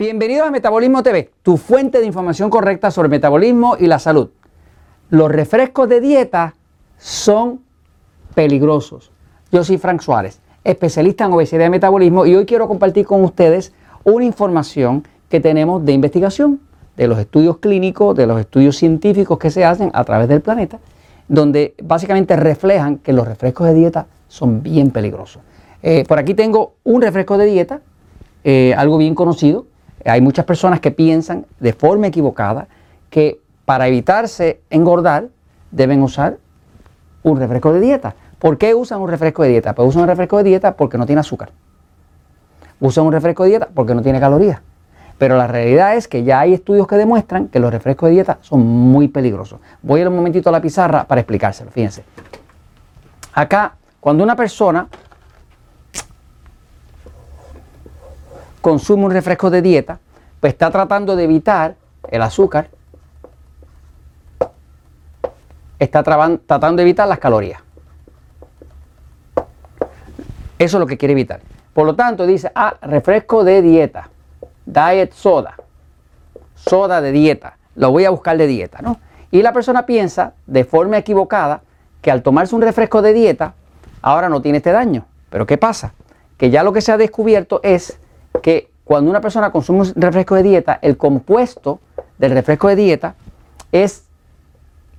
Bienvenidos a Metabolismo TV, tu fuente de información correcta sobre metabolismo y la salud. Los refrescos de dieta son peligrosos. Yo soy Frank Suárez, especialista en obesidad y metabolismo, y hoy quiero compartir con ustedes una información que tenemos de investigación, de los estudios clínicos, de los estudios científicos que se hacen a través del planeta, donde básicamente reflejan que los refrescos de dieta son bien peligrosos. Eh, por aquí tengo un refresco de dieta, eh, algo bien conocido, hay muchas personas que piensan de forma equivocada que para evitarse engordar deben usar un refresco de dieta. ¿Por qué usan un refresco de dieta? Pues usan un refresco de dieta porque no tiene azúcar. Usan un refresco de dieta porque no tiene calorías. Pero la realidad es que ya hay estudios que demuestran que los refrescos de dieta son muy peligrosos. Voy a ir un momentito a la pizarra para explicárselo. Fíjense. Acá, cuando una persona consume un refresco de dieta, pues está tratando de evitar el azúcar, está tratando de evitar las calorías. Eso es lo que quiere evitar. Por lo tanto, dice, ah, refresco de dieta, diet soda, soda de dieta, lo voy a buscar de dieta, ¿no? Y la persona piensa de forma equivocada que al tomarse un refresco de dieta, ahora no tiene este daño. Pero ¿qué pasa? Que ya lo que se ha descubierto es que cuando una persona consume un refresco de dieta, el compuesto del refresco de dieta es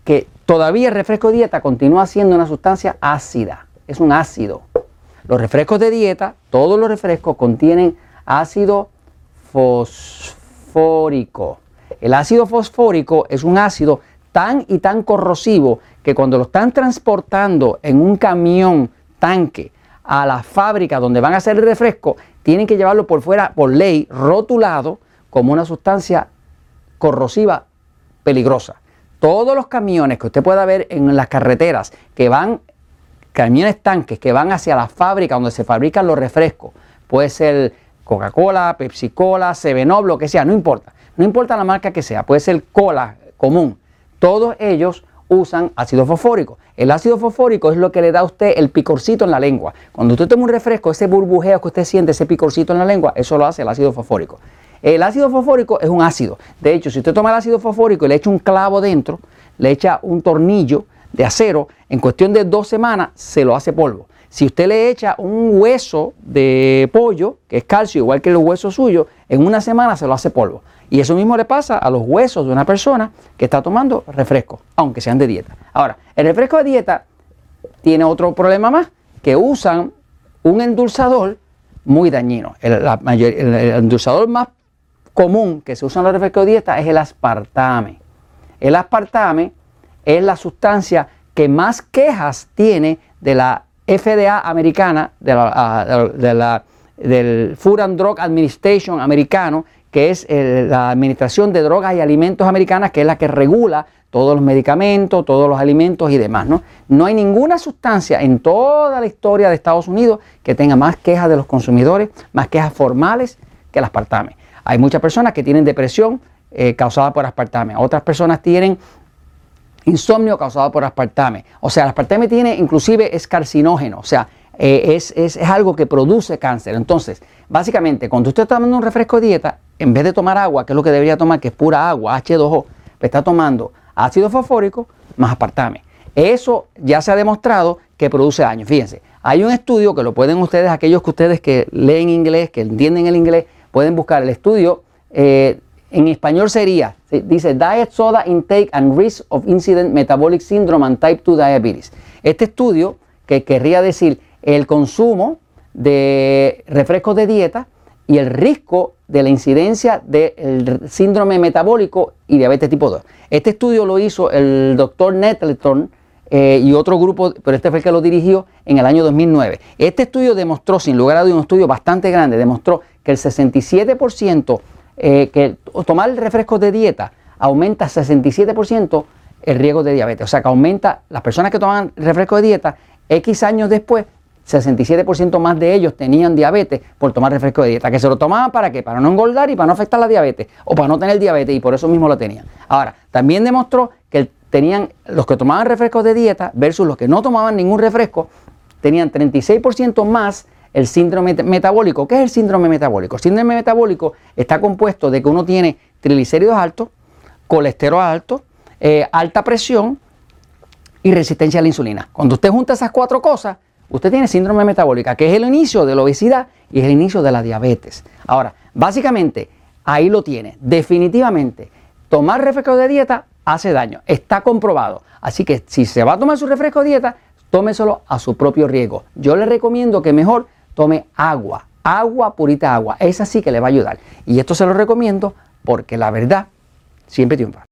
que todavía el refresco de dieta continúa siendo una sustancia ácida, es un ácido. Los refrescos de dieta, todos los refrescos contienen ácido fosfórico. El ácido fosfórico es un ácido tan y tan corrosivo que cuando lo están transportando en un camión tanque a la fábrica donde van a hacer el refresco, tienen que llevarlo por fuera, por ley, rotulado como una sustancia corrosiva peligrosa. Todos los camiones que usted pueda ver en las carreteras que van, camiones tanques que van hacia la fábrica donde se fabrican los refrescos, puede ser Coca-Cola, Pepsi-Cola, Up, lo que sea, no importa. No importa la marca que sea, puede ser cola común. Todos ellos usan ácido fosfórico. El ácido fosfórico es lo que le da a usted el picorcito en la lengua. Cuando usted toma un refresco, ese burbujeo que usted siente, ese picorcito en la lengua, eso lo hace el ácido fosfórico. El ácido fosfórico es un ácido. De hecho, si usted toma el ácido fosfórico y le echa un clavo dentro, le echa un tornillo de acero, en cuestión de dos semanas se lo hace polvo. Si usted le echa un hueso de pollo, que es calcio, igual que los huesos suyos, en una semana se lo hace polvo. Y eso mismo le pasa a los huesos de una persona que está tomando refresco, aunque sean de dieta. Ahora, el refresco de dieta tiene otro problema más, que usan un endulzador muy dañino. El, endulzador más común que se usa en los refrescos de dieta es el aspartame. El aspartame es la sustancia que más quejas tiene de la FDA americana, la, del Food and Drug Administration americano, que es la Administración de Drogas y Alimentos Americanas, que es la que regula todos los medicamentos, todos los alimentos y demás. ¿no? no hay ninguna sustancia en toda la historia de Estados Unidos que tenga más quejas de los consumidores, más quejas formales que el aspartame. Hay muchas personas que tienen depresión eh, causada por aspartame, otras personas tienen insomnio causado por aspartame. O sea, el aspartame tiene inclusive es carcinógeno, o sea, eh, es, es, algo que produce cáncer. Entonces, básicamente, cuando usted está tomando un refresco de dieta, en vez de tomar agua, que es lo que debería tomar, que es pura agua, H2O, pues está tomando ácido fosfórico más aspartame. Eso ya se ha demostrado que produce daño. Fíjense, hay un estudio que lo pueden ustedes, aquellos que ustedes que leen inglés, que entienden el inglés, pueden buscar el estudio. Eh, en español sería, dice Diet Soda Intake and Risk of Incident Metabolic Syndrome and Type 2 Diabetes. Este estudio, que querría decir el consumo de refrescos de dieta y el riesgo de la incidencia del síndrome metabólico y diabetes tipo 2. Este estudio lo hizo el doctor Nettleton eh, y otro grupo, pero este fue el que lo dirigió en el año 2009. Este estudio demostró, sin lugar a dudas, un estudio bastante grande, demostró que el 67%, eh, que tomar refrescos de dieta aumenta 67% el riesgo de diabetes. O sea que aumenta, las personas que toman refrescos de dieta, X años después 67% más de ellos tenían diabetes por tomar refresco de dieta. Que se lo tomaban para qué? Para no engordar y para no afectar la diabetes o para no tener diabetes y por eso mismo lo tenían. Ahora, también demostró que tenían los que tomaban refrescos de dieta versus los que no tomaban ningún refresco, tenían 36% más el síndrome metabólico. ¿Qué es el síndrome metabólico? El síndrome metabólico está compuesto de que uno tiene triglicéridos altos, colesterol alto, eh, alta presión y resistencia a la insulina. Cuando usted junta esas cuatro cosas, usted tiene síndrome metabólica, que es el inicio de la obesidad y es el inicio de la diabetes. Ahora, básicamente, ahí lo tiene. Definitivamente, tomar refresco de dieta hace daño. Está comprobado. Así que si se va a tomar su refresco de dieta, tómeselo a su propio riesgo. Yo le recomiendo que mejor tome agua, agua, purita agua. Esa sí que le va a ayudar. Y esto se lo recomiendo porque la verdad siempre triunfa.